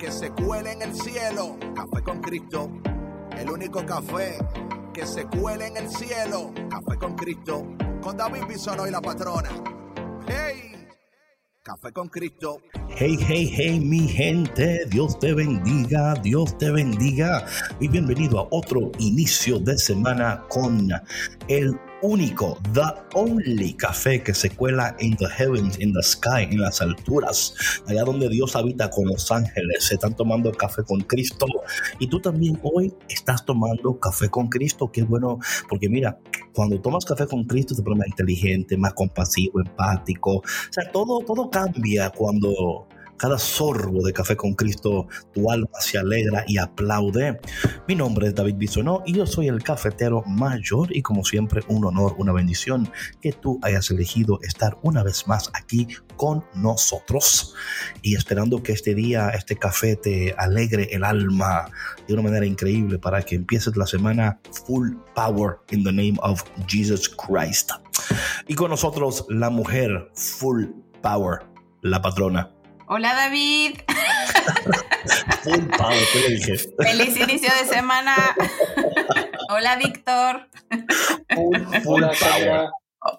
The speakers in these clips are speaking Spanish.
que se cuele en el cielo. Café con Cristo. El único café que se cuele en el cielo. Café con Cristo. Con David Bisonó y la patrona. ¡Hey! Café con Cristo. Hey, hey, hey, mi gente, Dios te bendiga, Dios te bendiga y bienvenido a otro inicio de semana con el único, the only café que se cuela in the heavens, in the sky, en las alturas, allá donde Dios habita con los ángeles. Se están tomando café con Cristo y tú también hoy estás tomando café con Cristo. Qué bueno, porque mira, cuando tomas café con Cristo te pones más inteligente, más compasivo, empático. O sea, todo, todo cambia cuando cada sorbo de café con Cristo, tu alma se alegra y aplaude. Mi nombre es David Bisonó y yo soy el cafetero mayor y como siempre un honor, una bendición que tú hayas elegido estar una vez más aquí con nosotros y esperando que este día, este café te alegre el alma de una manera increíble para que empieces la semana full power in the name of Jesus Christ. Y con nosotros la mujer full power, la patrona. Hola David. Full power, ¿qué le dije? Feliz inicio de semana. Hola Víctor. Power.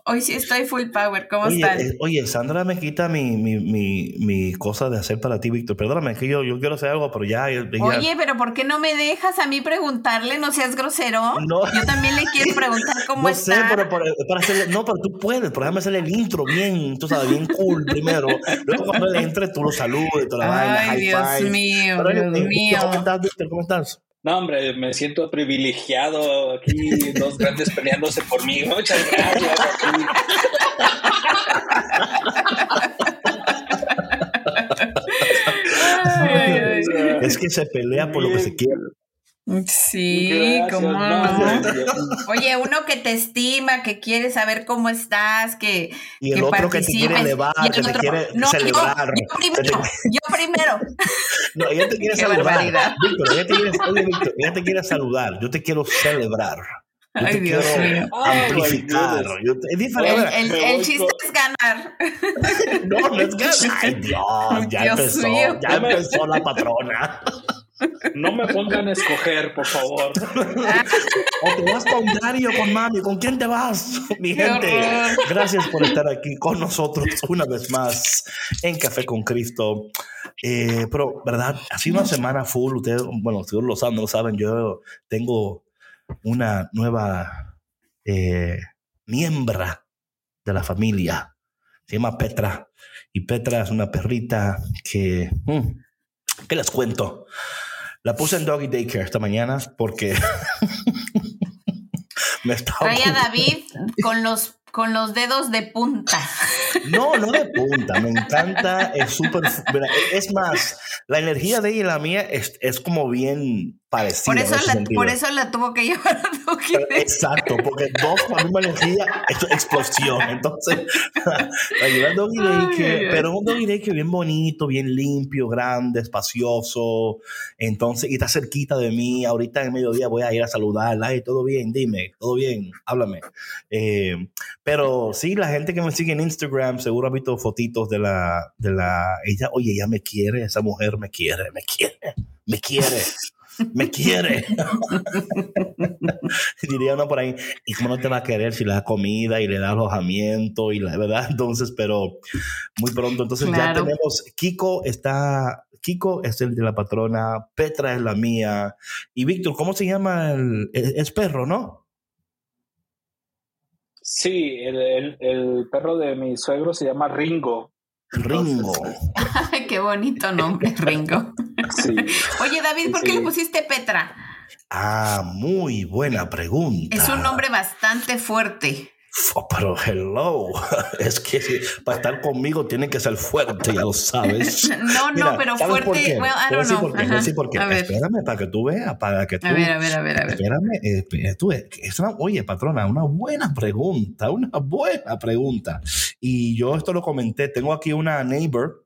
Hoy sí estoy full power. ¿Cómo Oye, están? eh, oye, Sandra me quita mi, mi, mi, mi cosa de hacer para ti, Víctor. Perdóname, es que yo, yo quiero hacer algo, pero ya. ya- Oye, pero ¿por qué no me dejas a mí preguntarle? No seas grosero. No. Yo también le quiero preguntar cómo no está. sé, pero para, para hacerle, no, pero tú puedes, pero déjame hacerle el intro bien, tú sabes, bien cool primero. Luego cuando él entre, tú lo saludes, toda la vaina, Ay, high Dios five. mío, Pero, Dios eh, mío. ¿Cómo estás, Víctor? ¿Cómo estás? No, hombre, me siento privilegiado aquí, dos grandes peleándose por mí. Muchas gracias. aquí. Ay, ay, ay. Es que se pelea por lo que se quiere. Sí, cómo no. Oye, uno que te estima, que quiere saber cómo estás, que Y el otro que te quiere elevar, y el que te quiere no, yo- celebrar. Yo, primero, yo primero. No, ella te quiere Qué saludar. barbaridad. Víctor, ella te quiere, oye, Víctor, ella te quiere saludar. Yo te quiero celebrar. Yo Ay, te Dios quiero mío. Oh, amplificar. goodness. Yo te- es El, diferente. el- Me el voy chiste es ganar. No, no es que. Ay, Dios, ya Dios empezó. mío. Ya empezó la patrona. No me pongan a escoger, por favor. O te vas con Dario, con mami. ¿Con quién te vas? Mi gente, gracias por estar aquí con nosotros una vez más en Café con Cristo. Eh, pero, ¿verdad? Ha sido una semana full. Ustedes, bueno, ustedes lo saben, lo saben. Yo tengo una nueva eh, miembra de la familia. Se llama Petra. Y Petra es una perrita que... mm, ¿Qué les cuento? La puse en Doggy Daycare esta mañana porque me estaba... Trae a David con los, con los dedos de punta. No, no de punta, me encanta, es súper... Es más, la energía de ella y la mía es, es como bien parecida. Por eso, la, sentido. por eso la tuvo que llevar a. Exacto, porque dos con la misma energía, esto es explosión. Entonces, la Doggy Daycare, pero un Doggy Daycare bien bonito, bien limpio, grande, espacioso. Entonces, y está cerquita de mí. Ahorita en mediodía voy a ir a saludarla. Ay, todo bien, dime, todo bien, háblame. Eh, pero sí, la gente que me sigue en Instagram seguro ha visto fotitos de la, de la, ella, oye, ella me quiere, esa mujer me quiere, me quiere, me quiere. Me quiere. Diría uno por ahí, ¿y cómo no te va a querer si le da comida y le da alojamiento y la verdad? Entonces, pero muy pronto. Entonces ya tenemos, Kiko está, Kiko es el de la patrona, Petra es la mía. Y Víctor, ¿cómo se llama el, es, es perro, no? Sí, el, el- el perro de mi suegro se llama Ringo. Ringo. Ay, qué bonito nombre, Ringo. Sí. Oye, David, ¿por qué Sí. le pusiste Petra? Ah, muy buena pregunta. Es un nombre bastante fuerte. Oh, pero hello, es que para estar conmigo tiene que ser fuerte, ya lo sabes. no, no, pero fuerte. Well, I don't know. Por qué, por qué. Espérame para que tú veas, para que tú. A ver, a ver, a ver. A ver. Espérame, eh, tú, es una, oye, patrona, una buena pregunta, una buena pregunta. Y yo esto lo comenté, tengo aquí una neighbor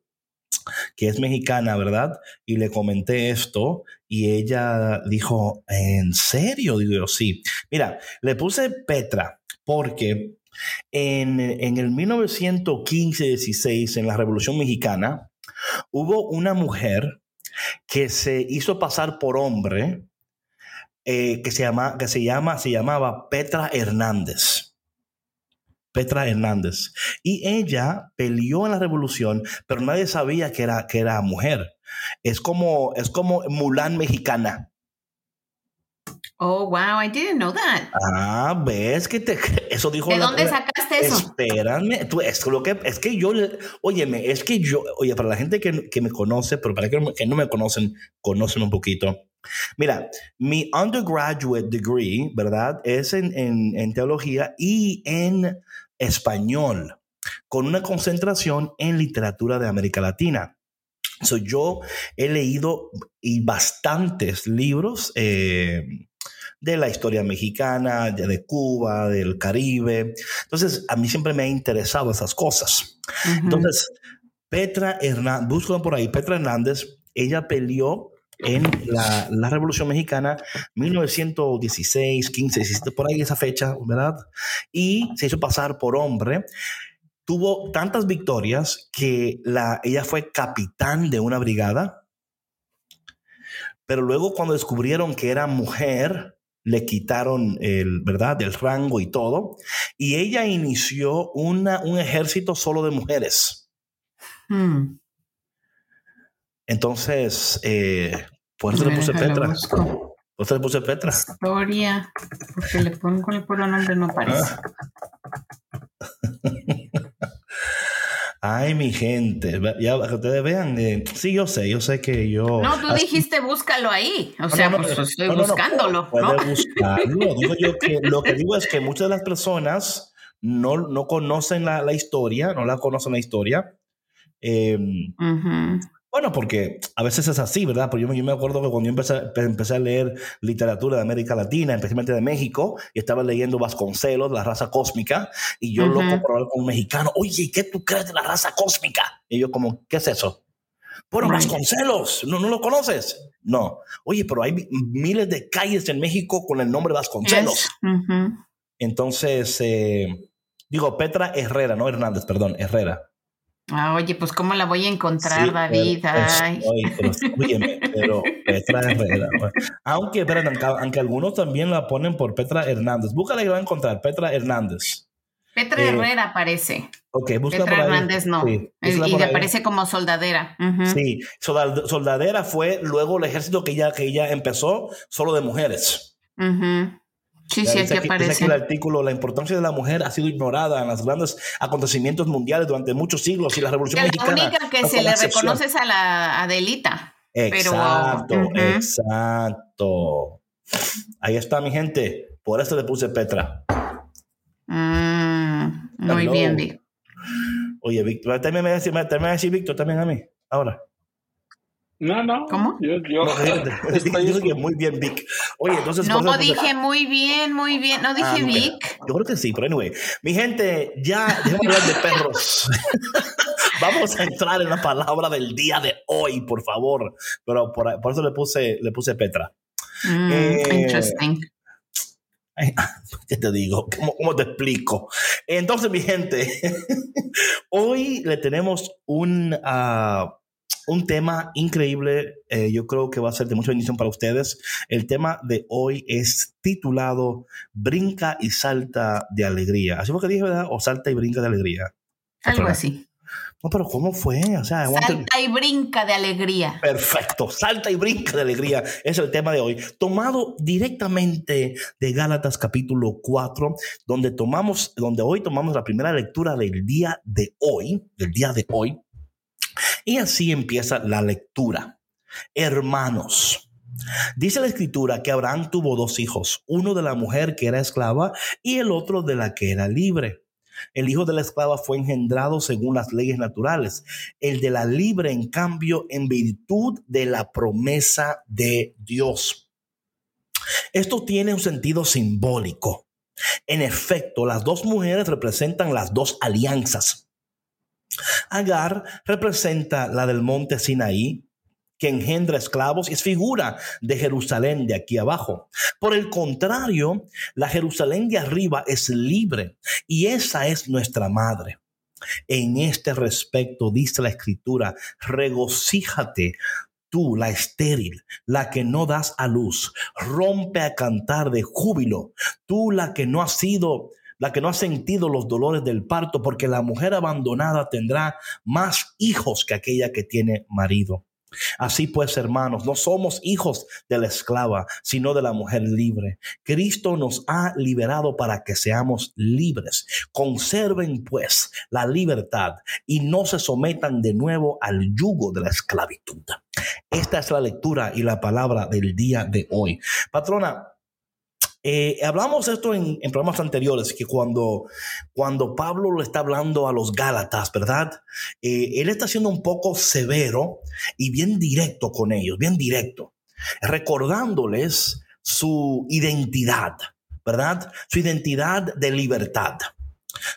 que es mexicana, ¿verdad? Y le comenté esto y ella dijo, ¿en serio? Digo sí. Mira, le puse Petra porque en, en el 1915-16, en la Revolución Mexicana, hubo una mujer que se hizo pasar por hombre eh, que, se llama, que se, llama, se llamaba Petra Hernández. Petra Hernández. Y ella peleó en la revolución, pero nadie sabía que era, que era mujer. Es como, es como Mulan mexicana. Oh, wow, I didn't know that. Ah, ves que te eso dijo ¿De dónde sacaste eso? Espérame, tú es lo que es que yo óyeme, es que yo, oye, para la gente que, que me conoce, pero para que, que no me conocen, conocen un poquito. Mira, mi undergraduate degree, ¿verdad? Es en, en, en teología y en español, con una concentración en literatura de América Latina. So, yo he leído y bastantes libros eh, de la historia mexicana, de, Cuba, del Caribe. Entonces, a mí siempre me ha interesado esas cosas. Entonces, Petra Hernández, buscan por ahí, Petra Hernández, ella peleó en la, la, Revolución Mexicana, 1916, 15, 17, por ahí esa fecha, ¿verdad? Y se hizo pasar por hombre. Tuvo tantas victorias que la, ella fue capitán de una brigada, pero luego cuando descubrieron que era mujer, le quitaron el, ¿verdad? El rango y todo, y ella inició una, un ejército solo de mujeres. Hmm. Entonces, eh, por eso le puse Petra. Por eso le puse Petra. Historia. Porque le pongo el puro nombre, no aparece. Ay, mi gente, ya que ustedes vean, eh, sí, yo sé, yo sé que yo... No, tú dijiste búscalo ahí, o sea, pues estoy buscándolo. Puede buscarlo, digo yo que lo que digo es que muchas de las personas no, no conocen la, la historia, no la conocen la historia, eh, bueno, porque a veces es así, ¿verdad? Porque yo, yo me acuerdo que cuando yo empecé, empecé, a leer literatura de América Latina, especialmente de México, y estaba leyendo Vasconcelos, la raza cósmica, y yo loco por hablar con un mexicano, oye, ¿qué tú crees de la raza cósmica? Y yo como, ¿qué es eso? Bueno, Vasconcelos, ¿no, ¿no lo conoces? No. Oye, pero hay miles de calles en México con el nombre Vasconcelos. Entonces, eh, digo, Petra Herrera, no Hernández, perdón, Herrera. Ah, oye, pues ¿cómo la voy a encontrar, David? Ay. pero, pero Petra Herrera. Aunque, espérate, aunque, algunos también la ponen por Petra Hernández. Búscala y la va a encontrar, Petra Hernández. Petra eh, Herrera aparece. Ok, Petra Hernández no. y le aparece como soldadera. Sí, soldadera fue luego el ejército que ella, que ella empezó solo de mujeres. Sí, sí, aquí aparece. Dice aquí el artículo, la importancia de la mujer ha sido ignorada en los grandes acontecimientos mundiales durante muchos siglos y la Revolución la Mexicana. La única que se le reconoce es a la Adelita. Exacto, exacto. Ahí está mi gente. Por eso le puse Petra. Mm, muy bien, Vic. Oye, Víctor, también me decir Víctor también a mí, ahora. No, no. ¿Cómo? Yo, yo, no, muy bien, Vic. Oye, entonces. No dije muy bien, muy bien. No dije ah, Vic. Yo creo que sí, pero anyway. Mi gente, ya dejemos hablar de perros. Vamos a entrar en la palabra del día de hoy, por favor. Pero por, por eso le puse, le puse Petra. Mm, eh, interesting. ¿Qué te digo? ¿Cómo, ¿Cómo, te explico? Entonces, mi gente, hoy le tenemos un. Uh, un tema increíble, eh, yo creo que va a ser de mucha bendición para ustedes. El tema de hoy es titulado Brinca y salta de alegría. Así fue que dije, ¿verdad? O salta y brinca de alegría. Algo así. No, pero ¿cómo fue? O sea, salta y brinca de alegría. Perfecto, salta y brinca de alegría es el tema de hoy, tomado directamente de Gálatas capítulo 4, donde tomamos, donde hoy tomamos la primera lectura del día de hoy, del día de hoy, y así empieza la lectura. Hermanos, Dice la escritura que Abraham tuvo dos hijos, uno de la mujer que era esclava y el otro de la que era libre. El hijo de la esclava fue engendrado según las leyes naturales, el de la libre, en cambio, en virtud de la promesa de Dios. Esto tiene un sentido simbólico. En efecto, las dos mujeres representan las dos alianzas. Agar representa la del monte Sinaí, que engendra esclavos y es figura de Jerusalén de aquí abajo. Por el contrario, la Jerusalén de arriba es libre y esa es nuestra madre. En este respecto dice la escritura, regocíjate tú, la estéril, la que no das a luz, rompe a cantar de júbilo, tú la que no has sido la que no ha sentido los dolores del parto, porque la mujer abandonada tendrá más hijos que aquella que tiene marido. Así pues, hermanos, no somos hijos de la esclava, sino de la mujer libre. Cristo nos ha liberado para que seamos libres. Conserven pues la libertad y no se sometan de nuevo al yugo de la esclavitud. Esta es la lectura y la palabra del día de hoy. Patrona, eh, hablamos esto en, programas anteriores, que cuando, cuando Pablo lo está hablando a los Gálatas, ¿verdad? Eh, él está siendo un poco severo y bien directo con ellos, bien directo, recordándoles su identidad, ¿verdad? Su identidad de libertad.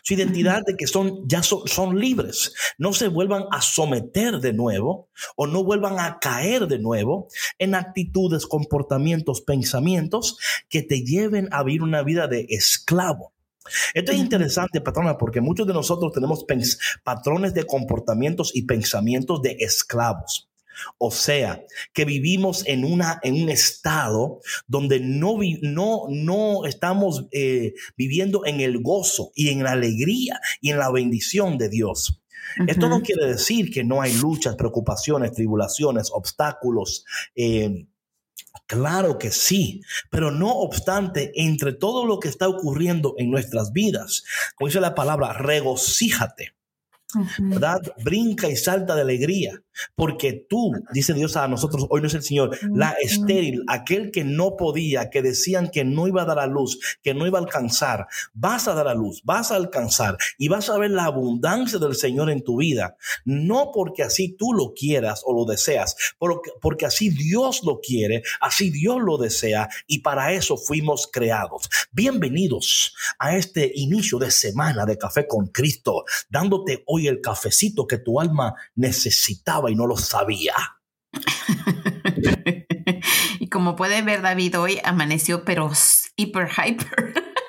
Su identidad de que son, ya son, libres. No se vuelvan a someter de nuevo o no vuelvan a caer de nuevo en actitudes, comportamientos, pensamientos que te lleven a vivir una vida de esclavo. Esto es interesante, patrona, porque muchos de nosotros tenemos patrones de comportamientos y pensamientos de esclavos. O sea, que vivimos en, una, en un estado donde no, no, no estamos eh, viviendo en el gozo y en la alegría y en la bendición de Dios. Esto no quiere decir que no hay luchas, preocupaciones, tribulaciones, obstáculos. Eh, claro que sí, pero no obstante, entre todo lo que está ocurriendo en nuestras vidas, como dice la palabra, regocíjate. ¿verdad? Brinca y salta de alegría, porque tú, dice Dios a nosotros, hoy no es el Señor, la estéril, aquel que no podía, que decían que no iba a dar a luz, que no iba a alcanzar, vas a dar a luz, vas a alcanzar y vas a ver la abundancia del Señor en tu vida, no porque así tú lo quieras o lo deseas, porque, porque así Dios lo quiere, así Dios lo desea y para eso fuimos creados. Bienvenidos a este inicio de semana de Café con Cristo, dándote hoy el cafecito que tu alma necesitaba y no lo sabía. y como puede ver David hoy amaneció pero hiper hyper.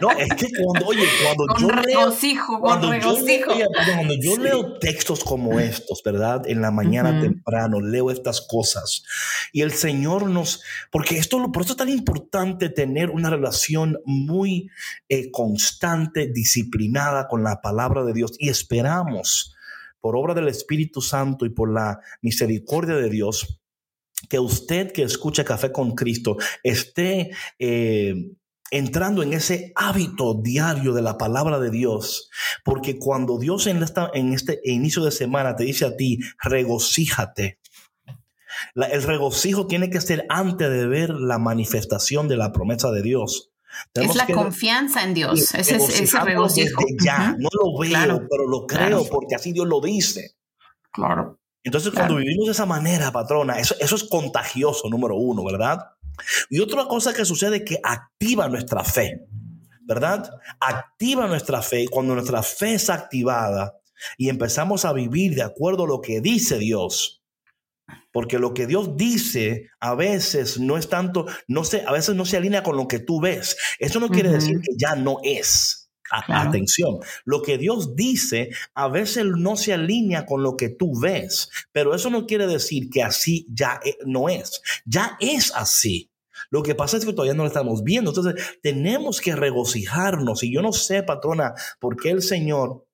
No, es que cuando, oye, cuando yo leo, cuando, yo leo, textos como estos, ¿verdad? En la mañana temprano, leo estas cosas y el Señor nos, porque esto, por eso es tan importante tener una relación muy eh, constante, disciplinada con la palabra de Dios y esperamos por obra del Espíritu Santo y por la misericordia de Dios, que usted que escucha Café con Cristo esté eh, entrando en ese hábito diario de la palabra de Dios, porque cuando Dios en, esta, en este inicio de semana te dice a ti, regocíjate, el regocijo tiene que ser antes de ver la manifestación de la promesa de Dios. Es la confianza en Dios, ese es ese regocijo. Ya, no lo veo, pero lo creo porque así Dios lo dice. Claro. Entonces, cuando vivimos de esa manera, patrona, eso, eso es contagioso, número uno, ¿verdad? Y otra cosa que sucede es que activa nuestra fe, ¿verdad? Activa nuestra fe y cuando nuestra fe es activada y empezamos a vivir de acuerdo a lo que dice Dios, porque lo que Dios dice a veces no es tanto, no sé, a veces no se alinea con lo que tú ves. Eso no quiere decir que ya no es. Atención, lo que Dios dice a veces no se alinea con lo que tú ves, pero eso no quiere decir que así ya e, no es, ya es así. Lo que pasa es que todavía no lo estamos viendo, entonces tenemos que regocijarnos y yo no sé, patrona, por qué el Señor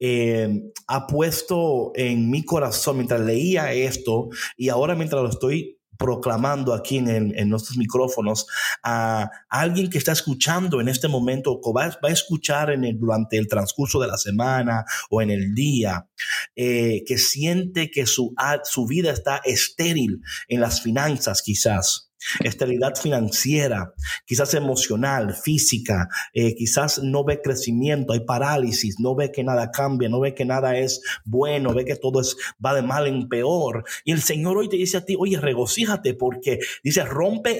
eh, ha puesto en mi corazón mientras leía esto y ahora mientras lo estoy proclamando aquí en, nuestros micrófonos a alguien que está escuchando en este momento o va, a escuchar en durante el transcurso de la semana o en el día, eh, que siente que su, su vida está estéril en las finanzas quizás Estabilidad financiera, quizás emocional, física, eh, quizás no ve crecimiento, hay parálisis, no ve que nada cambia, no ve que nada es bueno, ve que todo es, va de mal en peor. Y el Señor hoy te dice a ti, oye, regocíjate porque dice, rompe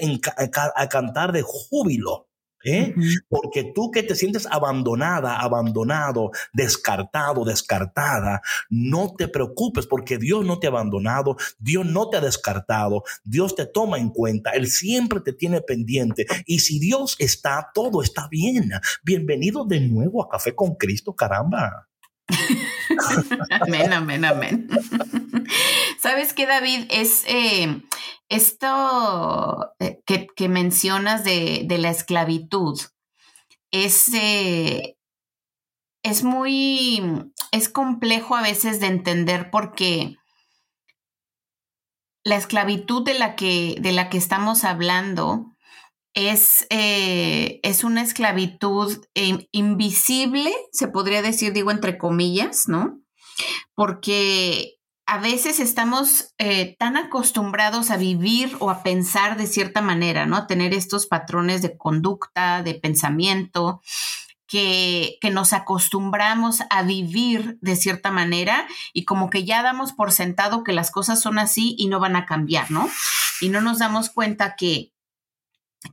a cantar de júbilo ¿Eh? Porque tú que te sientes abandonada, abandonado, descartado, descartada, no te preocupes porque Dios no te ha abandonado, Dios no te ha descartado, Dios te toma en cuenta, Él siempre te tiene pendiente. Y si Dios está, todo está bien. Bienvenido de nuevo a Café con Cristo, caramba. amén, amén, amén. ¿Sabes qué, David? Es... Eh, esto eh, que, mencionas de, la esclavitud es, eh, es muy, es complejo a veces de entender porque la esclavitud de la que, de la que estamos hablando es, eh, es una esclavitud invisible, se podría decir, digo entre comillas, ¿no? Porque a veces estamos eh, tan acostumbrados a vivir o a pensar de cierta manera, ¿no? A tener estos patrones de conducta, de pensamiento, que, que, nos acostumbramos a vivir de cierta manera y como que ya damos por sentado que las cosas son así y no van a cambiar, ¿no? Y no nos damos cuenta que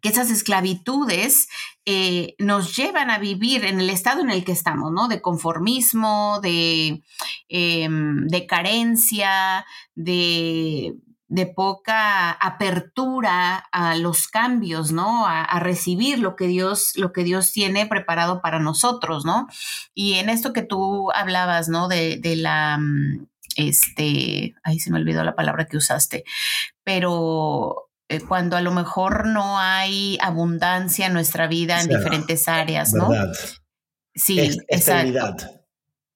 que esas esclavitudes eh, nos llevan a vivir en el estado en el que estamos, ¿no? De conformismo, de, em, de carencia, de, de, poca apertura a los cambios, ¿no? A, recibir lo que Dios, lo que Dios tiene preparado para nosotros, ¿no? Y en esto que tú hablabas, ¿no? De, de la mm, este, ahí se me olvidó la palabra que usaste, pero eh, cuando a lo mejor no hay abundancia en nuestra vida en diferentes áreas, ¿no? Sí, exacto.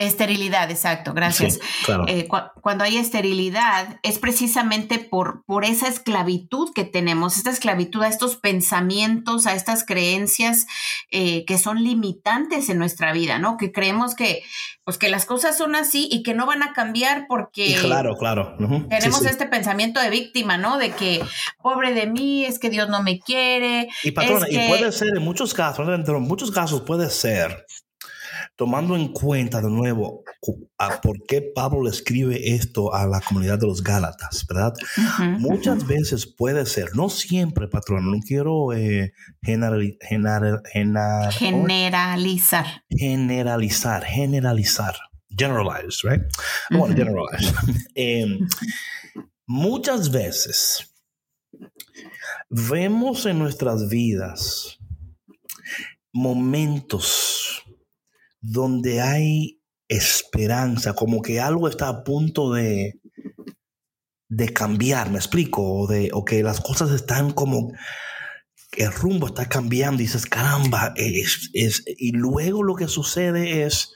Esterilidad, exacto, gracias. Eh, cuando hay esterilidad es precisamente por, por esa esclavitud que tenemos, esta esclavitud a estos pensamientos, a estas creencias eh, que son limitantes en nuestra vida, ¿no? Que creemos que, pues, que las cosas son así y que no van a cambiar porque... claro, claro. Tenemos este pensamiento de víctima, ¿no? De que, pobre de mí, es que Dios no me quiere. Y patrona, y puede ser en muchos casos, en muchos casos puede ser tomando en cuenta de nuevo a por qué Pablo le escribe esto a la comunidad de los Gálatas, ¿verdad? Muchas veces puede ser, no siempre, patrón, no quiero eh, generalizar. Generalizar, generalizar. Generalize, right? Bueno, generalize. Em, muchas veces vemos en nuestras vidas momentos donde hay esperanza, como que algo está a punto de, de cambiar, me explico, o, de, o que las cosas están como, el rumbo está cambiando y dices, caramba, es, es, y luego lo que sucede es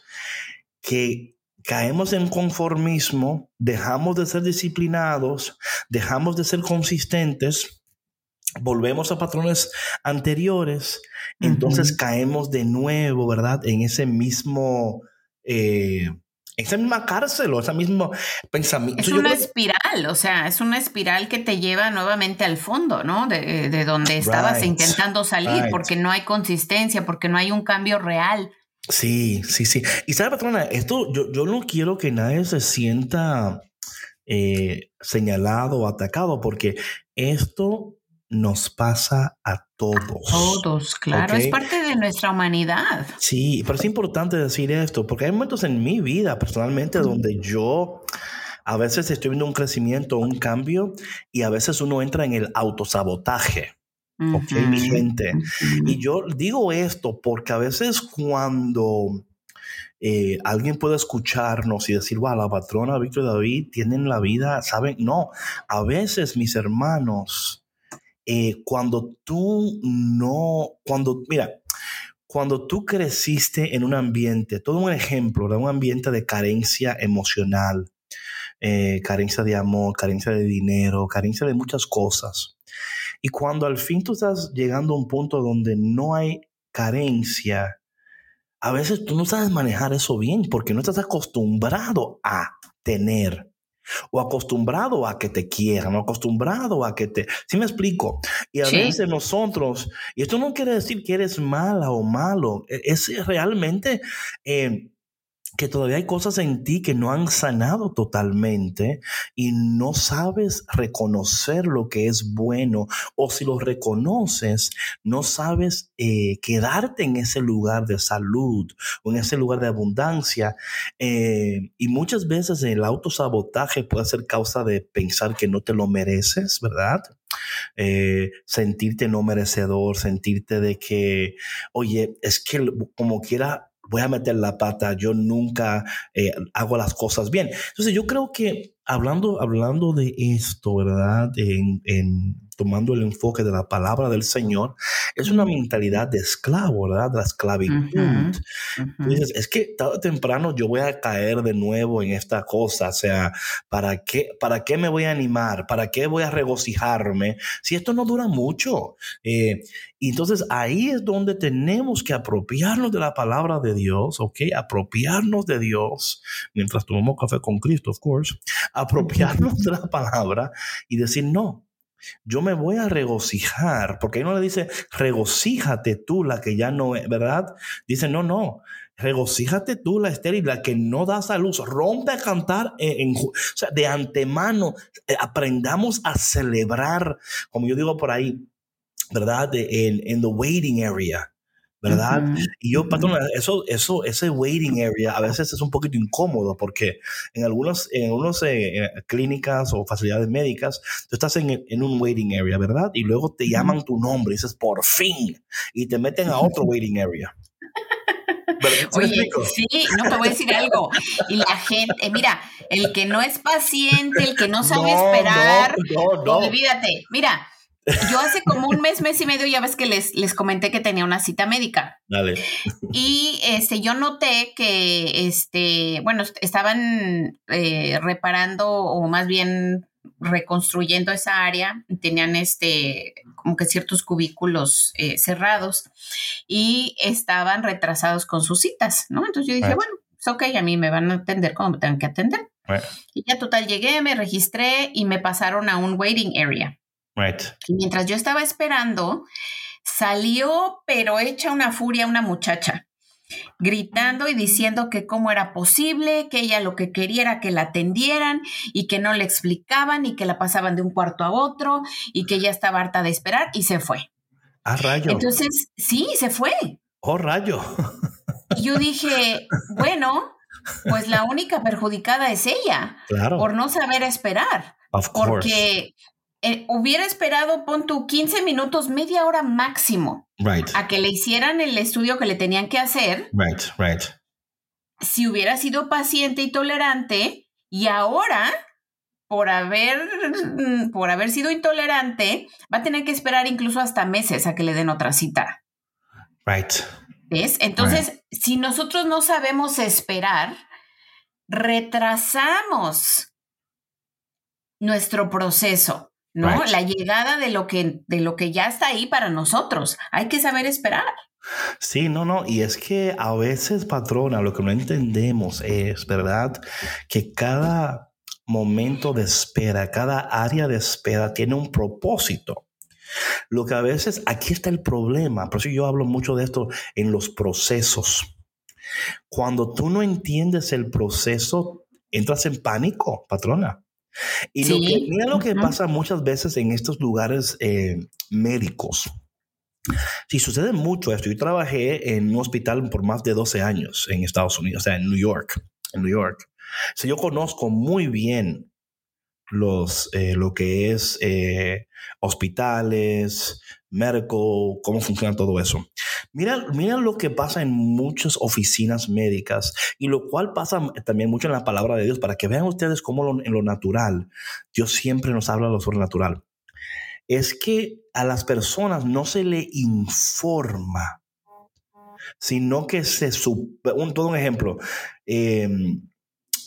que caemos en conformismo, dejamos de ser disciplinados, dejamos de ser consistentes volvemos a patrones anteriores, entonces caemos de nuevo, ¿verdad? En ese mismo, eh, esa misma cárcel o ese mismo pensamiento. Es una espiral, o sea, es una espiral que te lleva nuevamente al fondo, ¿no? De, donde estabas intentando salir, porque no hay consistencia, porque no hay un cambio real. Sí, sí, sí. Y sabe, patrona, esto yo, yo no quiero que nadie se sienta eh, señalado o atacado, porque esto nos pasa a todos. Todos, claro, es parte de nuestra humanidad. Sí, pero es importante decir esto, porque hay momentos en mi vida personalmente donde yo a veces estoy viendo un crecimiento, un cambio, y a veces uno entra en el autosabotaje. Ok, mi gente. Y yo digo esto porque a veces cuando eh, alguien puede escucharnos y decir, wow, la patrona Víctor David tienen la vida, ¿saben? No, a veces mis hermanos, eh, cuando tú no, cuando, mira, cuando tú creciste en un ambiente, todo un ejemplo de un ambiente de carencia emocional, eh, carencia de amor, carencia de dinero, carencia de muchas cosas. Y cuando al fin tú estás llegando a un punto donde no hay carencia, a veces tú no sabes manejar eso bien porque no estás acostumbrado a tener o acostumbrado a que te quieran, o acostumbrado a que te... ¿Sí me explico? Y a veces nosotros, y esto no quiere decir que eres mala o malo, e, es realmente... Eh, que todavía hay cosas en ti que no han sanado totalmente y no sabes reconocer lo que es bueno o si lo reconoces, no sabes eh, quedarte en ese lugar de salud o en ese lugar de abundancia. Eh, y muchas veces el autosabotaje puede ser causa de pensar que no te lo mereces, ¿verdad? Eh, sentirte no merecedor, sentirte de que, oye, es que como quiera voy a meter la pata, yo nunca eh, hago las cosas bien. Entonces yo creo que hablando, hablando de esto, ¿verdad? En, en, tomando el enfoque de la palabra del Señor, es una mentalidad de esclavo, ¿verdad? De la esclavitud. Dices, es que tarde o temprano yo voy a caer de nuevo en esta cosa, o sea, ¿para qué, ¿para qué me voy a animar? ¿Para qué voy a regocijarme? Si esto no dura mucho. Eh, entonces ahí es donde tenemos que apropiarnos de la palabra de Dios, ¿ok? Apropiarnos de Dios, mientras tomamos café con Cristo, of course, apropiarnos de la palabra y decir, no, yo me voy a regocijar, porque ahí no le dice, regocíjate tú, la que ya no es, ¿verdad? Dice, no, no, regocíjate tú, la estéril, la que no da a luz, rompe a cantar, en, o sea, de antemano, eh, aprendamos a celebrar, como yo digo por ahí, ¿verdad? En, en the waiting area. ¿Verdad? Y yo, patrón, eso, eso, ese waiting area a veces es un poquito incómodo porque en algunas, en algunas eh, clínicas o facilidades médicas, tú estás en, en, un waiting area, ¿verdad? Y luego te llaman tu nombre y dices, por fin, y te meten a otro waiting area. Oye, sí, no te voy a decir algo. Y la gente, eh, mira, el que no es paciente, el que no sabe esperar, no, no, olvídate. Mira, yo hace como un mes, mes y medio, ya ves que les, les comenté que tenía una cita médica. Dale. Y este, yo noté que, este, bueno, estaban eh, reparando o más bien reconstruyendo esa área, tenían este, como que ciertos cubículos eh, cerrados y estaban retrasados con sus citas, ¿no? Entonces yo dije, bueno, es ok, a mí me van a atender como me tengan que atender. Y ya total llegué, me registré y me pasaron a un waiting area. Y mientras yo estaba esperando, salió, pero hecha una furia, una muchacha, gritando y diciendo que cómo era posible, que ella lo que quería era que la atendieran y que no le explicaban y que la pasaban de un cuarto a otro y que ella estaba harta de esperar y se fue. Ah, rayo. Entonces, sí, se fue. Oh, rayo. Y yo dije, bueno, pues la única perjudicada es ella. Claro. Por no saber esperar. Of course. Eh, hubiera esperado, pon tu 15 minutos, media hora máximo. Right. A que le hicieran el estudio que le tenían que hacer. Right, right. Si hubiera sido paciente y tolerante, y ahora, por haber, por haber sido intolerante, va a tener que esperar incluso hasta meses a que le den otra cita. Right. ¿Ves? Entonces, right. si nosotros no sabemos esperar, retrasamos nuestro proceso. ¿No? Right. La llegada de lo, que, de lo que ya está ahí para nosotros. Hay que saber esperar. Sí, no, no, y es que a veces, patrona, lo que no entendemos es, ¿verdad? Que cada momento de espera, cada área de espera tiene un propósito. Lo que a veces, aquí está el problema, por eso yo hablo mucho de esto en los procesos. Cuando tú no entiendes el proceso, entras en pánico, patrona. Y sí. lo que, mira lo que uh -huh. pasa muchas veces en estos lugares eh, médicos. Si sucede mucho esto, yo trabajé en un hospital por más de 12 años en Estados Unidos, o sea, en New York. En New York. O sea, yo conozco muy bien los, eh, lo que es eh, hospitales, médico, cómo funciona todo eso. Mira, mira lo que pasa en muchas oficinas médicas y lo cual pasa también mucho en la palabra de Dios para que vean ustedes cómo en lo natural Dios siempre nos habla de lo sobrenatural. Es que a las personas no se le informa, sino que se... Un, todo un ejemplo. Eh,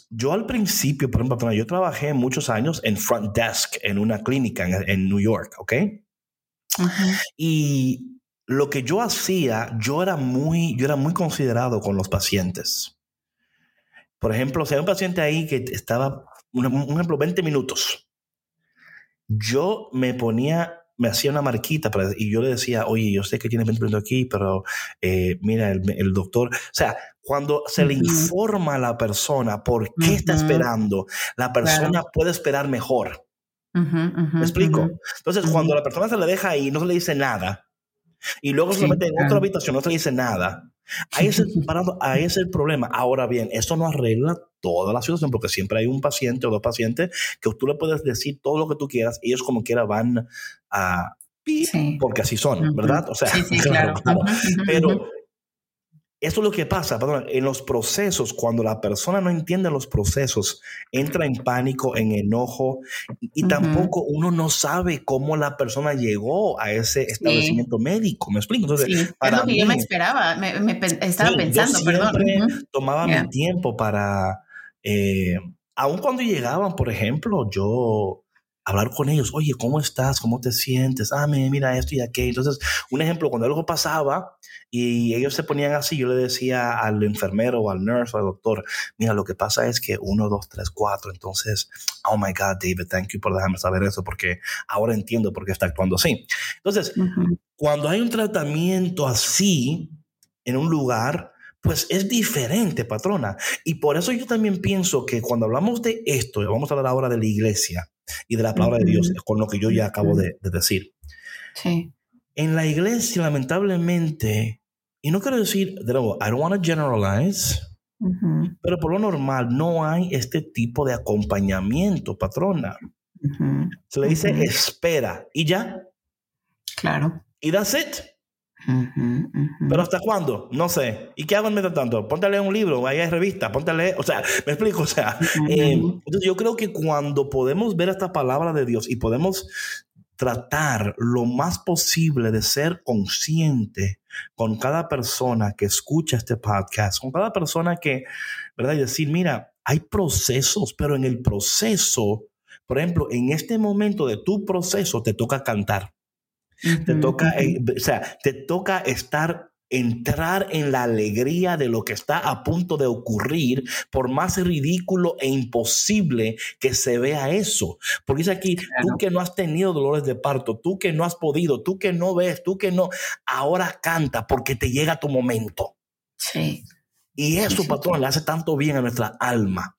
yo al principio, por ejemplo, yo trabajé muchos años en front desk en una clínica en, New York, ¿ok? Y lo que yo hacía, yo era muy, yo era muy considerado con los pacientes. Por ejemplo, si hay un paciente ahí que estaba, un, ejemplo, 20 minutos, yo me ponía, me hacía una marquita para, y yo le decía, oye, yo sé que tienes 20 minutos aquí, pero eh, mira, el, doctor, o sea, cuando se le informa a la persona por qué está esperando, la persona puede esperar mejor. ¿Me explico? Entonces, cuando la persona se le deja ahí, no se le dice nada, y luego se mete en otra habitación, no se le dice nada. Ahí es, el, ahí es el problema. Ahora bien, esto no arregla toda la situación porque siempre hay un paciente o dos pacientes que tú le puedes decir todo lo que tú quieras y ellos como quiera van a... Porque así son, ¿verdad? O sea, claro, Pero eso es lo que pasa, perdón, en los procesos, cuando la persona no entiende los procesos, entra en pánico, en enojo, y tampoco uno no sabe cómo la persona llegó a ese establecimiento médico. ¿Me explico? Entonces, para es lo que yo me esperaba, me, estaba pensando, perdón. Tomaba mi tiempo para, eh, aun cuando llegaban, por ejemplo, yo hablar con ellos, oye, ¿cómo estás? ¿Cómo te sientes? Ah, mira esto y aquello. Entonces, un ejemplo, cuando algo pasaba y ellos se ponían así, yo le decía al enfermero o al nurse o al doctor, mira, lo que pasa es que uno, dos, tres, cuatro, entonces, oh my God, David, thank you por dejarme saber eso, porque ahora entiendo por qué está actuando así. Entonces, cuando hay un tratamiento así en un lugar, pues es diferente, patrona. Y por eso yo también pienso que cuando hablamos de esto, vamos a hablar ahora de la iglesia, y de la palabra de Dios, con lo que yo ya acabo de, decir. Sí. En la iglesia, lamentablemente, y no quiero decir, de nuevo, I don't want to generalize, pero por lo normal no hay este tipo de acompañamiento, patrona. Se le dice espera y ya. Claro. Y that's it. Pero ¿hasta cuándo? No sé. ¿Y qué hago en medio tanto? Leer un libro, vaya a revista, ponte a leer, o sea, me explico, o sea, eh, entonces yo creo que cuando podemos ver esta palabra de Dios y podemos tratar lo más posible de ser consciente con cada persona que escucha este podcast, con cada persona que, ¿verdad? Y decir, mira, hay procesos, pero en el proceso, por ejemplo, en este momento de tu proceso te toca cantar te toca, eh, o sea, te toca estar entrar en la alegría de lo que está a punto de ocurrir, por más ridículo e imposible que se vea eso. Porque dice aquí, tú que no has tenido dolores de parto, tú que no has podido, tú que no ves, tú que no, ahora canta porque te llega tu momento. Sí. Y eso, patrón, le hace tanto bien a nuestra alma.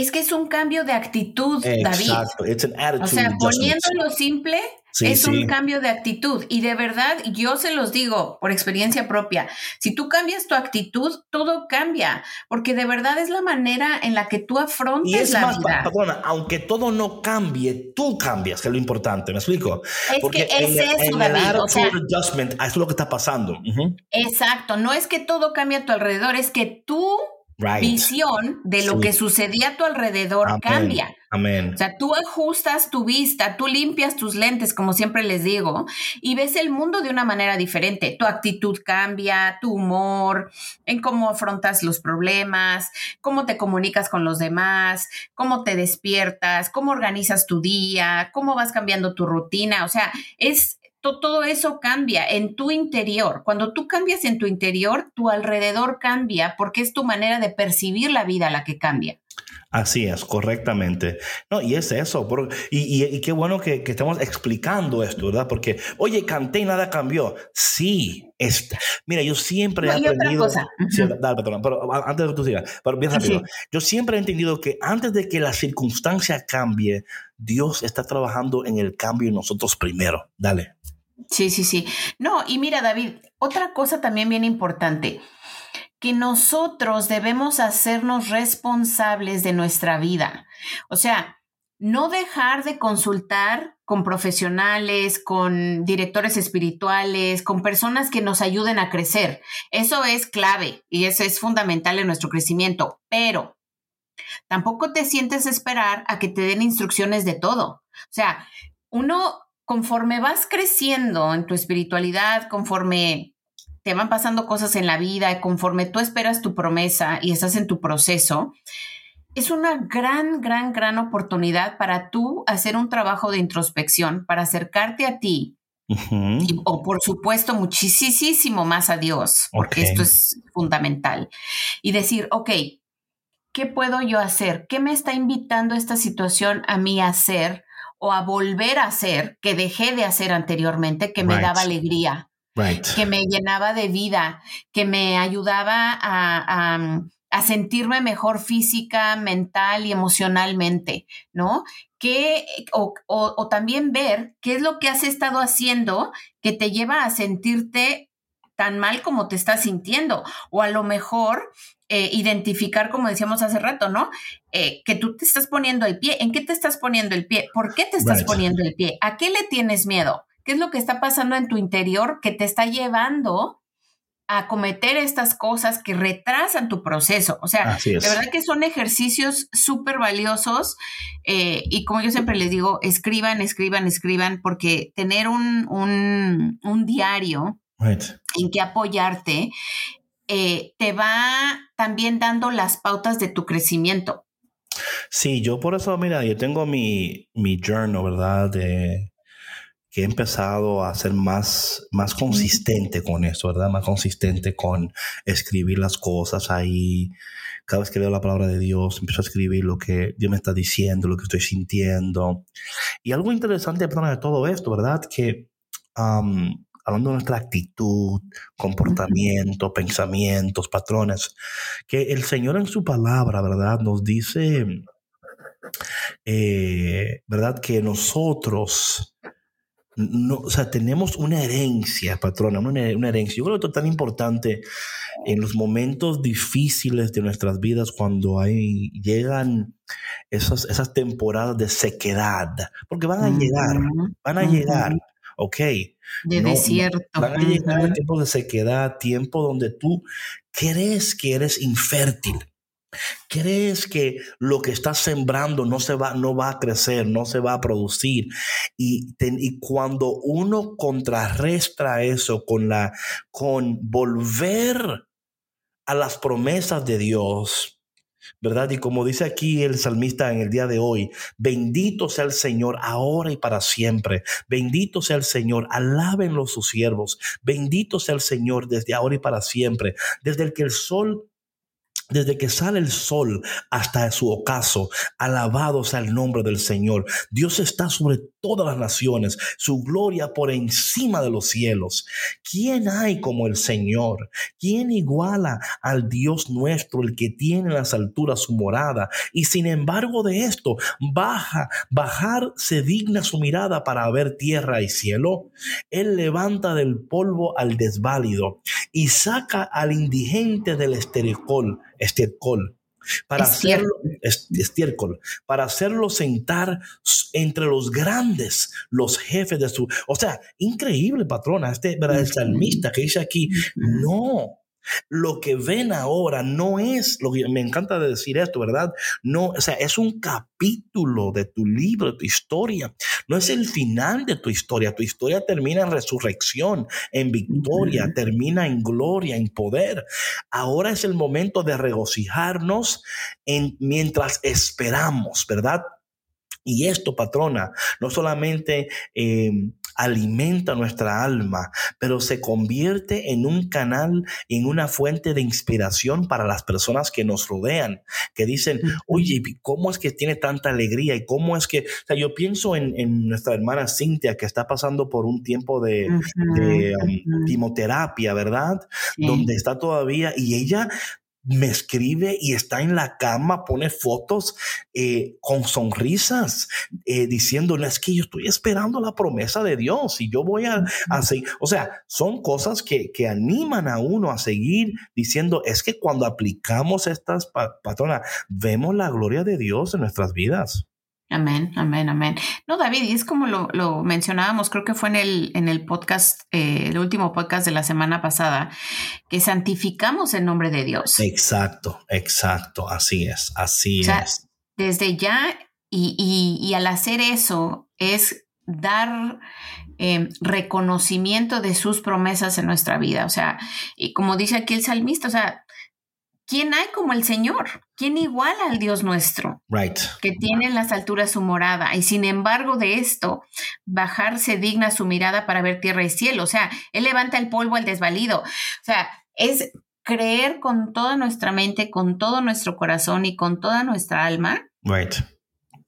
Es que es un cambio de actitud, Exacto. David. o sea, poniéndolo simple, es un cambio de actitud y de verdad yo se los digo por experiencia propia, si tú cambias tu actitud, todo cambia, porque de verdad es la manera en la que tú afrontas y es la más, vida. aunque todo no cambie, tú cambias, que es lo importante, ¿me explico? Es porque que es eso, David. o sea, adjustment, es lo que está pasando. Exacto, no es que todo cambie a tu alrededor, es que tú visión de lo que sucedía a tu alrededor cambia. Amén. O sea, tú ajustas tu vista, tú limpias tus lentes, como siempre les digo, y ves el mundo de una manera diferente. Tu actitud cambia, tu humor, en cómo afrontas los problemas, cómo te comunicas con los demás, cómo te despiertas, cómo organizas tu día, cómo vas cambiando tu rutina. O sea, es todo eso cambia en tu interior. Cuando tú cambias en tu interior, tu alrededor cambia porque es tu manera de percibir la vida la que cambia. Así es, correctamente. No, y es eso. y, qué bueno que, estamos explicando esto, ¿verdad? Porque, oye, canté y nada cambió. Sí, está. Mira, yo siempre he aprendido. Otra cosa. dale, pero antes de que tú sigas, pero bien rápido. Yo siempre he entendido que antes de que la circunstancia cambie, Dios está trabajando en el cambio en nosotros primero. Dale. Sí, sí, sí. No, y mira, David, otra cosa también bien importante, que nosotros debemos hacernos responsables de nuestra vida. O sea, no dejar de consultar con profesionales, con directores espirituales, con personas que nos ayuden a crecer. Eso es clave y eso es fundamental en nuestro crecimiento, pero tampoco te sientes esperar a que te den instrucciones de todo. O sea, uno conforme vas creciendo en tu espiritualidad, conforme te van pasando cosas en la vida, conforme tú esperas tu promesa y estás en tu proceso, es una gran, gran, gran oportunidad para tú hacer un trabajo de introspección, para acercarte a ti, o por supuesto muchísimo más a Dios, porque esto es fundamental. Y decir, ok, ¿qué puedo yo hacer? ¿Qué me está invitando esta situación a mí a hacer o a volver a hacer que dejé de hacer anteriormente, que me daba alegría, que me llenaba de vida, que me ayudaba a, a sentirme mejor física, mental y emocionalmente, ¿no? Que, o, o, también ver qué es lo que has estado haciendo que te lleva a sentirte tan mal como te estás sintiendo. O a lo mejor eh, identificar, como decíamos hace rato, ¿no? Eh, que tú te estás poniendo el pie. ¿En qué te estás poniendo el pie? ¿Por qué te estás poniendo el pie? ¿A qué le tienes miedo? ¿Qué es lo que está pasando en tu interior que te está llevando a cometer estas cosas que retrasan tu proceso. O sea, de verdad que son ejercicios súper valiosos eh, y como yo siempre les digo, escriban, escriban, escriban, porque tener un, un, diario en que apoyarte eh, te va también dando las pautas de tu crecimiento. Sí, yo por eso, mira, yo tengo mi, mi journal, ¿verdad? De, que he empezado a ser más, más consistente con eso, ¿verdad? Más consistente con escribir las cosas ahí. Cada vez que leo la palabra de Dios, empiezo a escribir lo que Dios me está diciendo, lo que estoy sintiendo. Y algo interesante de todo esto, ¿verdad? Que hablando de nuestra actitud, comportamiento, pensamientos, patrones, que el Señor en su palabra, ¿verdad? Nos dice, eh, ¿verdad? Que nosotros no, o sea, tenemos una herencia, patrona, una, herencia. Yo creo que esto es tan importante en los momentos difíciles de nuestras vidas cuando hay, llegan esas, esas temporadas de sequedad, porque van a llegar, van a llegar, ¿ok? De desierto. Van a llegar tiempos de sequedad, tiempo donde tú crees que eres infértil ¿Crees que lo que estás sembrando no, se va, no va a crecer, no se va a producir? Y, y cuando uno contrarresta eso con, la, con volver a las promesas de Dios, ¿verdad? Y como dice aquí el salmista en el día de hoy, bendito sea el Señor ahora y para siempre. Bendito sea el Señor, alábenlo sus siervos. Bendito sea el Señor desde ahora y para siempre. Desde el que el sol desde que sale el sol hasta su ocaso, alabado sea el nombre del Señor. Dios está sobre todas las naciones, su gloria por encima de los cielos. ¿Quién hay como el Señor? ¿Quién iguala al Dios nuestro, el que tiene en las alturas su morada? Y sin embargo de esto, baja, bajar se digna su mirada para ver tierra y cielo. Él levanta del polvo al desválido y saca al indigente del estericol estiércol, para hacerlo, estiércol, para hacerlo sentar entre los grandes, los jefes de su, o sea, increíble patrona, este, ¿verdad? El salmista que dice aquí, no, lo que ven ahora no es lo que me encanta decir esto, ¿verdad? No, o sea, es un capítulo de tu libro, de tu historia. No es el final de tu historia. Tu historia termina en resurrección, en victoria, termina en gloria, en poder. Ahora es el momento de regocijarnos en, mientras esperamos, ¿verdad? Y esto, patrona, no solamente eh, alimenta nuestra alma, pero se convierte en un canal, en una fuente de inspiración para las personas que nos rodean, que dicen, oye, ¿cómo es que tiene tanta alegría? Y cómo es que, o sea, yo pienso en, nuestra hermana Cintia, que está pasando por un tiempo de, um, quimioterapia, ¿verdad? Donde está todavía, y ella me escribe y está en la cama, pone fotos eh, con sonrisas, eh, diciéndole, es que yo estoy esperando la promesa de Dios y yo voy a, seguir. O sea, son cosas que, que, animan a uno a seguir diciendo, es que cuando aplicamos estas patronas, vemos la gloria de Dios en nuestras vidas. Amén, amén, amén. No, David, y es como lo, mencionábamos, creo que fue en el, en el podcast, eh, el último podcast de la semana pasada, que santificamos el nombre de Dios. Exacto, exacto, así es, así es. Desde ya, y, al hacer eso, es dar em, reconocimiento de sus promesas en nuestra vida. O sea, y como dice aquí el salmista, o sea, ¿quién hay como el Señor? ¿Quién igual al Dios nuestro? Right. Que tiene en las alturas su morada. Y sin embargo de esto, bajarse digna su mirada para ver tierra y cielo. O sea, Él levanta el polvo al desvalido. O sea, es creer con toda nuestra mente, con todo nuestro corazón y con toda nuestra alma Right.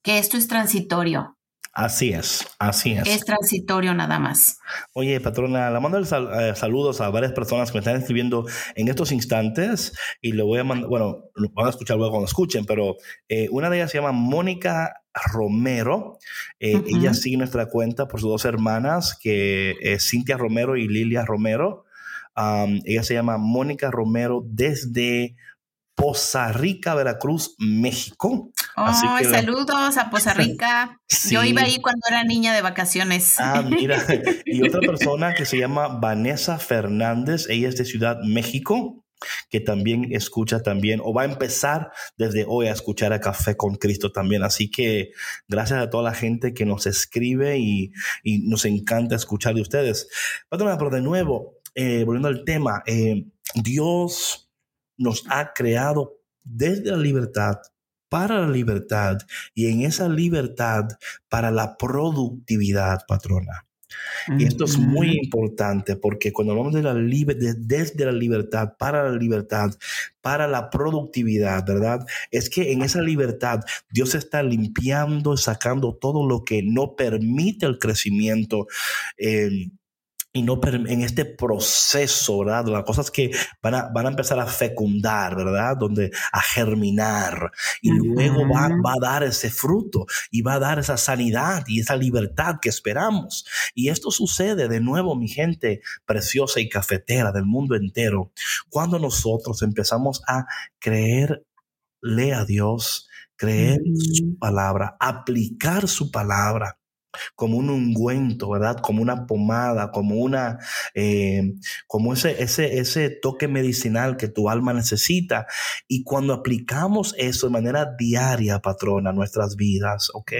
que esto es transitorio. Así es, así es. Es transitorio nada más. Oye, patrona, le mando sal- eh, saludos a varias personas que me están escribiendo en estos instantes y le voy a mandar, bueno, lo van a escuchar luego cuando escuchen, pero eh, una de ellas se llama Mónica Romero. Eh. Ella sigue nuestra cuenta por sus dos hermanas, que es Cintia Romero y Lilia Romero. Um, ella se llama Mónica Romero desde Poza Rica, Veracruz, México. Así Ay, que la- saludos a Poza Rica. Yo Sí. iba ahí cuando era niña de vacaciones. Ah, mira. Y otra persona que se llama Vanessa Fernández, ella es de Ciudad México, que también escucha también, o va a empezar desde hoy a escuchar a Café con Cristo también. Así que gracias a toda la gente que nos escribe y, y nos encanta escuchar de ustedes. Patrona, pero de nuevo, eh, volviendo al tema, eh, Dios nos ha creado desde la libertad para la libertad y en esa libertad para la productividad, patrona. Y esto es muy importante porque cuando hablamos de la de- desde la libertad, para la libertad, para la productividad, ¿verdad? Es que en esa libertad Dios está limpiando, sacando todo lo que no permite el crecimiento. eh, y no en este proceso, ¿verdad? Las cosas que van a, van a empezar a fecundar, ¿verdad? Donde a germinar y luego va, va a dar ese fruto y va a dar esa sanidad y esa libertad que esperamos. Y esto sucede de nuevo, mi gente preciosa y cafetera del mundo entero, cuando nosotros empezamos a creerle a Dios, creer su Ujú. palabra, aplicar su palabra como un ungüento, ¿verdad? Como una pomada, como una, eh, como ese, ese, ese toque medicinal que tu alma necesita. Y cuando aplicamos eso de manera diaria, patrona, a nuestras vidas, ¿ok?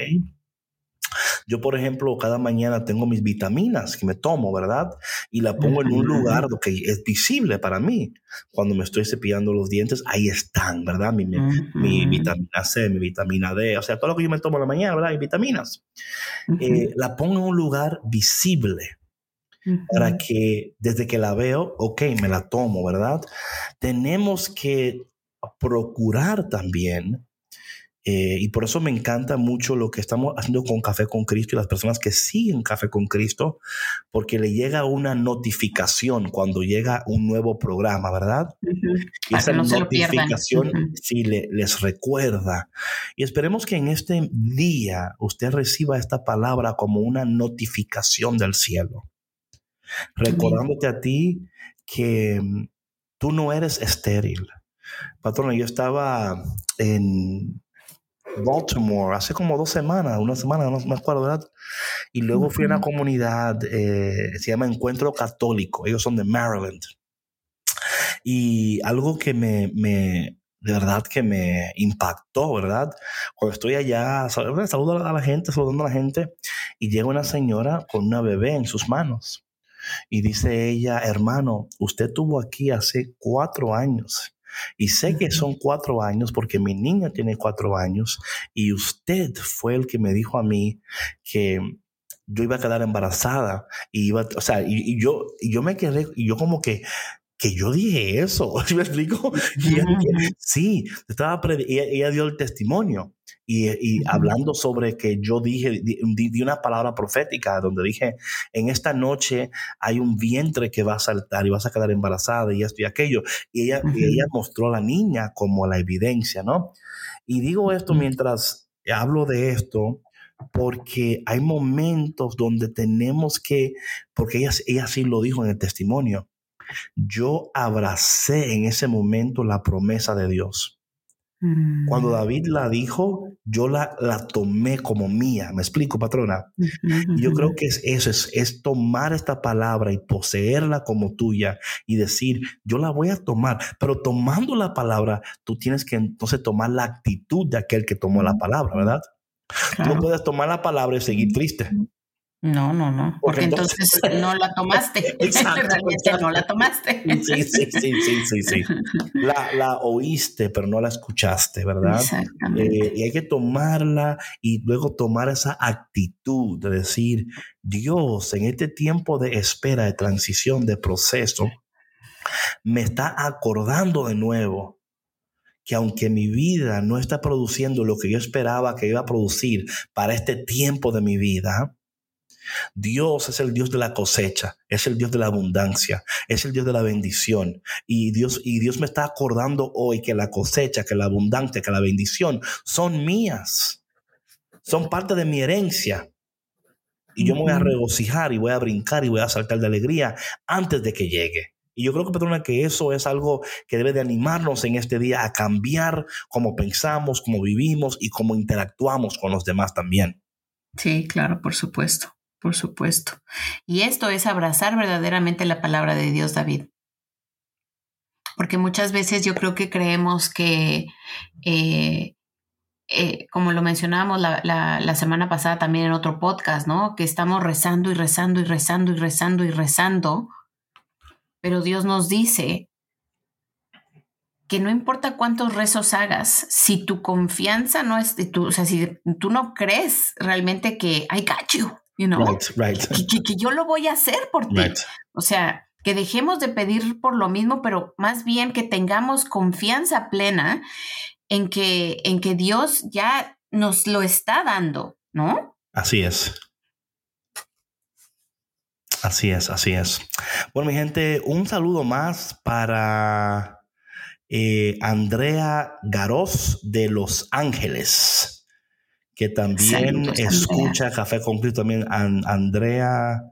Yo, por ejemplo, cada mañana tengo mis vitaminas que me tomo, ¿verdad? Y la pongo en un lugar que es visible para mí. Cuando me estoy cepillando los dientes, ahí están, ¿verdad? Mi, mi, vitamina C, mi vitamina D, o sea, todo lo que yo me tomo en la mañana, ¿verdad? Y vitaminas eh, la pongo en un lugar visible para que desde que la veo, ok, me la tomo, ¿verdad? Tenemos que procurar también, eh, y por eso me encanta mucho lo que estamos haciendo con Café con Cristo y las personas que siguen Café con Cristo, porque le llega una notificación cuando llega un nuevo programa, ¿verdad? Ujú. Y Para esa no notificación Ujú. sí le- les recuerda. Y esperemos que en este día usted reciba esta palabra como una notificación del cielo. Recordándote a ti que mm, tú no eres estéril. Patrona, yo estaba en Baltimore hace como dos semanas, una semana, no me acuerdo, ¿verdad? Y luego fui a una comunidad, eh, se llama Encuentro Católico, ellos son de Maryland. Y algo que me, me, de verdad que me impactó, ¿verdad? Cuando estoy allá, sal- saludo a la gente, saludando a la gente, y llega una señora con una bebé en sus manos. Y dice ella, hermano, usted tuvo aquí hace cuatro años. Y sé que son cuatro años porque mi niña tiene cuatro años y usted fue el que me dijo a mí que yo iba a quedar embarazada y iba, o sea, y, y yo, y yo me quedé, y yo como que, que yo dije eso, ¿sí ¿me explico? Y ella sí, estaba ella, ella dio el testimonio y, y Ujú. hablando sobre que yo dije, di, di- una palabra profética donde dije, en esta noche hay un vientre que va a saltar y vas a quedar embarazada y esto y aquello. Y ella, y Ujú. ella mostró a la niña como la evidencia, ¿no? Y digo esto mientras hablo de esto, porque hay momentos donde tenemos que, porque ella, ella sí lo dijo en el testimonio, yo abracé en ese momento la promesa de Dios. Cuando Mm. David la dijo, yo la, la tomé como mía. ¿Me explico, patrona? Yo creo que es eso, es, es tomar esta palabra y poseerla como tuya y decir, yo la voy a tomar, pero tomando la palabra, tú tienes que entonces tomar la actitud de aquel que tomó la palabra, ¿verdad? Tú no puedes tomar la palabra y seguir triste. No, no, no. Porque, entonces, no la tomaste. Exacto, no la tomaste. Sí, sí, sí, sí, sí, sí. La, la oíste, pero no la escuchaste, ¿verdad? Exactamente. Eh, y hay que tomarla y luego tomar esa actitud de decir, Dios, en este tiempo de espera, de transición, de proceso, me está acordando de nuevo que aunque mi vida no está produciendo lo que yo esperaba que iba a producir para este tiempo de mi vida, Dios es el Dios de la cosecha, es el Dios de la abundancia, es el Dios de la bendición. Y Dios, y Dios me está acordando hoy que la cosecha, que la abundancia, que la bendición son mías. Son parte de mi herencia. Y yo me voy a regocijar y voy a brincar y voy a saltar de alegría antes de que llegue. Y yo creo que, perdona, que eso es algo que debe de animarnos en este día a cambiar cómo pensamos, cómo vivimos y cómo interactuamos con los demás también. Sí, claro, por supuesto por supuesto. Y esto es abrazar verdaderamente la palabra de Dios, David. Porque muchas veces yo creo que creemos que, eh, eh, como lo mencionábamos la, la, semana pasada también en otro podcast, ¿no? Que estamos rezando y rezando y rezando y rezando y rezando, pero Dios nos dice que no importa cuántos rezos hagas, si tu confianza no es, tu, o sea, si tú no crees realmente que hay cacho, you know, Que, yo lo voy a hacer por ti. O sea, que dejemos de pedir por lo mismo, pero más bien que tengamos confianza plena en que, en que Dios ya nos lo está dando, ¿no? Así es. Así es, así es. Bueno, mi gente, un saludo más para eh, Andrea Garoz de Los Ángeles que también escucha Café con Cristo, también Andrea.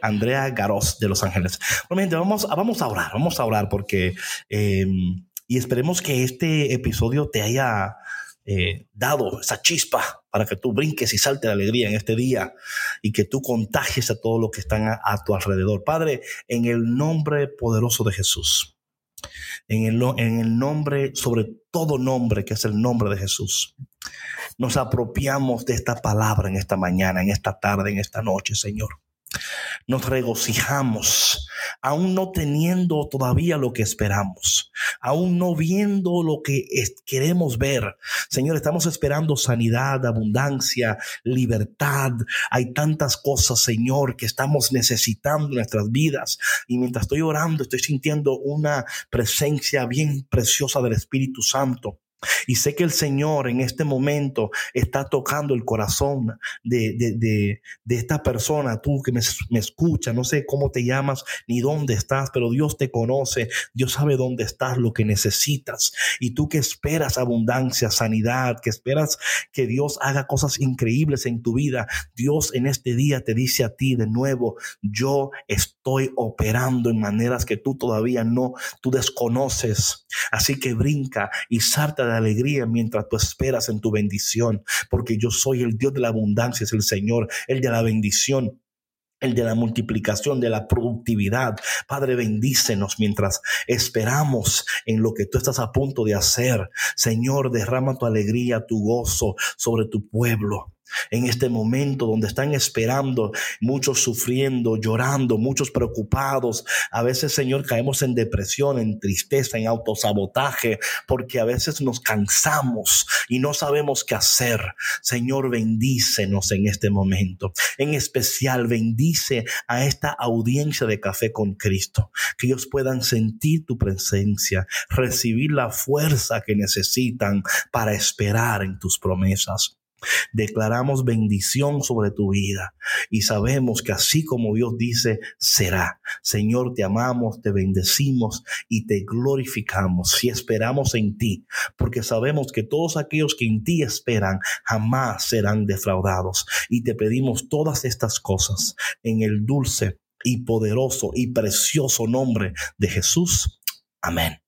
Andrea Garoz de Los Ángeles. Bueno, vamos, vamos a orar, vamos a orar porque em, y esperemos que este episodio te haya eh, dado esa chispa para que tú brinques y salte de alegría en este día y que tú contagies a todos los que están a, a tu alrededor. Padre, en el nombre poderoso de Jesús, en el, en el nombre, sobre todo nombre, que es el nombre de Jesús nos apropiamos de esta palabra en esta mañana, en esta tarde, en esta noche, Señor. Nos regocijamos, aún no teniendo todavía lo que esperamos, aún no viendo lo que queremos ver. Señor, estamos esperando sanidad, abundancia, libertad. Hay tantas cosas, Señor, que estamos necesitando en nuestras vidas. Y mientras estoy orando, estoy sintiendo una presencia bien preciosa del Espíritu Santo. Y sé que el Señor en este momento está tocando el corazón de, de, de, esta persona, tú que me, me escuchas, no sé cómo te llamas ni dónde estás, pero Dios te conoce, Dios sabe dónde estás, lo que necesitas. Y tú que esperas abundancia, sanidad, que esperas que Dios haga cosas increíbles en tu vida, Dios en este día te dice a ti de nuevo, yo estoy operando en maneras que tú todavía no, tú desconoces. Así que brinca y salta de alegría mientras tú esperas en tu bendición, porque yo soy el Dios de la abundancia, es el Señor, el de la bendición el de la multiplicación, de la productividad. Padre, bendícenos mientras esperamos en lo que tú estás a punto de hacer. Señor, derrama tu alegría, tu gozo sobre tu pueblo en este momento donde están esperando, muchos sufriendo, llorando, muchos preocupados. A veces, Señor, caemos en depresión, en tristeza, en autosabotaje, porque a veces nos cansamos y no sabemos qué hacer. Señor, bendícenos en este momento. En especial, bendice a esta audiencia de Café con Cristo, que ellos puedan sentir tu presencia, recibir la fuerza que necesitan para esperar en tus promesas. Declaramos bendición sobre tu vida y sabemos que así como Dios dice, será. Señor, te amamos, te bendecimos y te glorificamos y esperamos en ti, porque sabemos que todos aquellos que en ti esperan jamás serán defraudados. Y te pedimos todas estas cosas en el dulce y poderoso y precioso nombre de Jesús. Amén.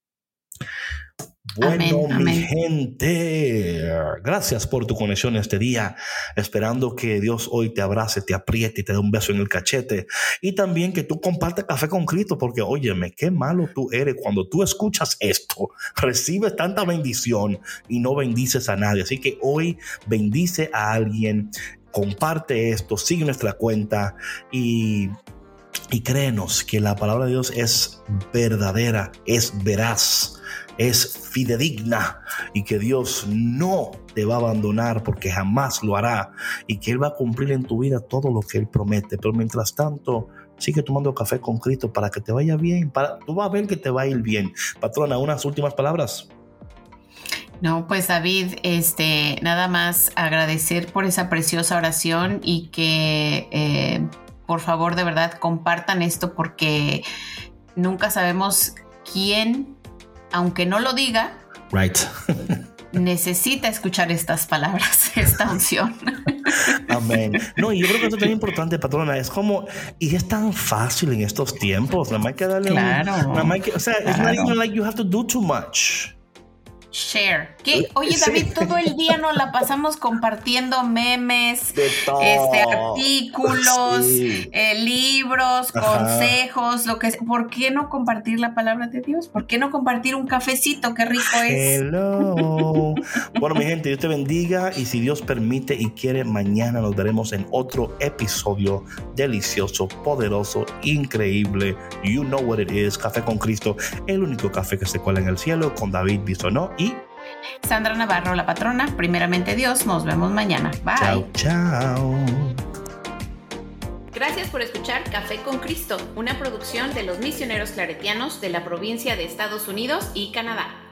Bueno, mi gente, gracias por tu conexión este día, esperando que Dios hoy te abrace, te apriete y te dé un beso en el cachete. Y también que tú compartas café con Cristo, porque óyeme, qué malo tú eres cuando tú escuchas esto, recibes tanta bendición y no bendices a nadie. Así que hoy bendice a alguien comparte esto, sigue nuestra cuenta y, y créenos que la palabra de Dios es verdadera, es veraz es fidedigna y que Dios no te va a abandonar porque jamás lo hará y que Él va a cumplir en tu vida todo lo que Él promete. Pero mientras tanto, sigue tomando café con Cristo para que te vaya bien. Para, tú vas a ver que te va a ir bien. Patrona, unas últimas palabras. No, pues David, este, nada más agradecer por esa preciosa oración y que eh, por favor de verdad compartan esto porque nunca sabemos quién aunque no lo diga, right. necesita escuchar estas palabras, esta unción. Amén. No, y yo creo que eso es tan importante, patrona. Es como, y es tan fácil en estos tiempos. Nada más que darle claro, un. Nada más que, o sea, claro. it's not even like you have to do too much. Share. ¿Qué? Oye, David, todo el día nos la pasamos compartiendo memes, este, artículos, sí. eh, libros, Ajá. consejos, lo que ¿Por qué no compartir la palabra de Dios? ¿Por qué no compartir un cafecito? Qué rico es. Hello. bueno, mi gente, Dios te bendiga y si Dios permite y quiere, mañana nos veremos en otro episodio delicioso, poderoso, increíble. You know what it is. Café con Cristo, el único café que se cuela en el cielo con David Bisonó y Sandra Navarro, la patrona. Primeramente Dios, nos vemos mañana. Bye. Chao, chao. Gracias por escuchar Café con Cristo, una producción de los misioneros claretianos de la provincia de Estados Unidos y Canadá.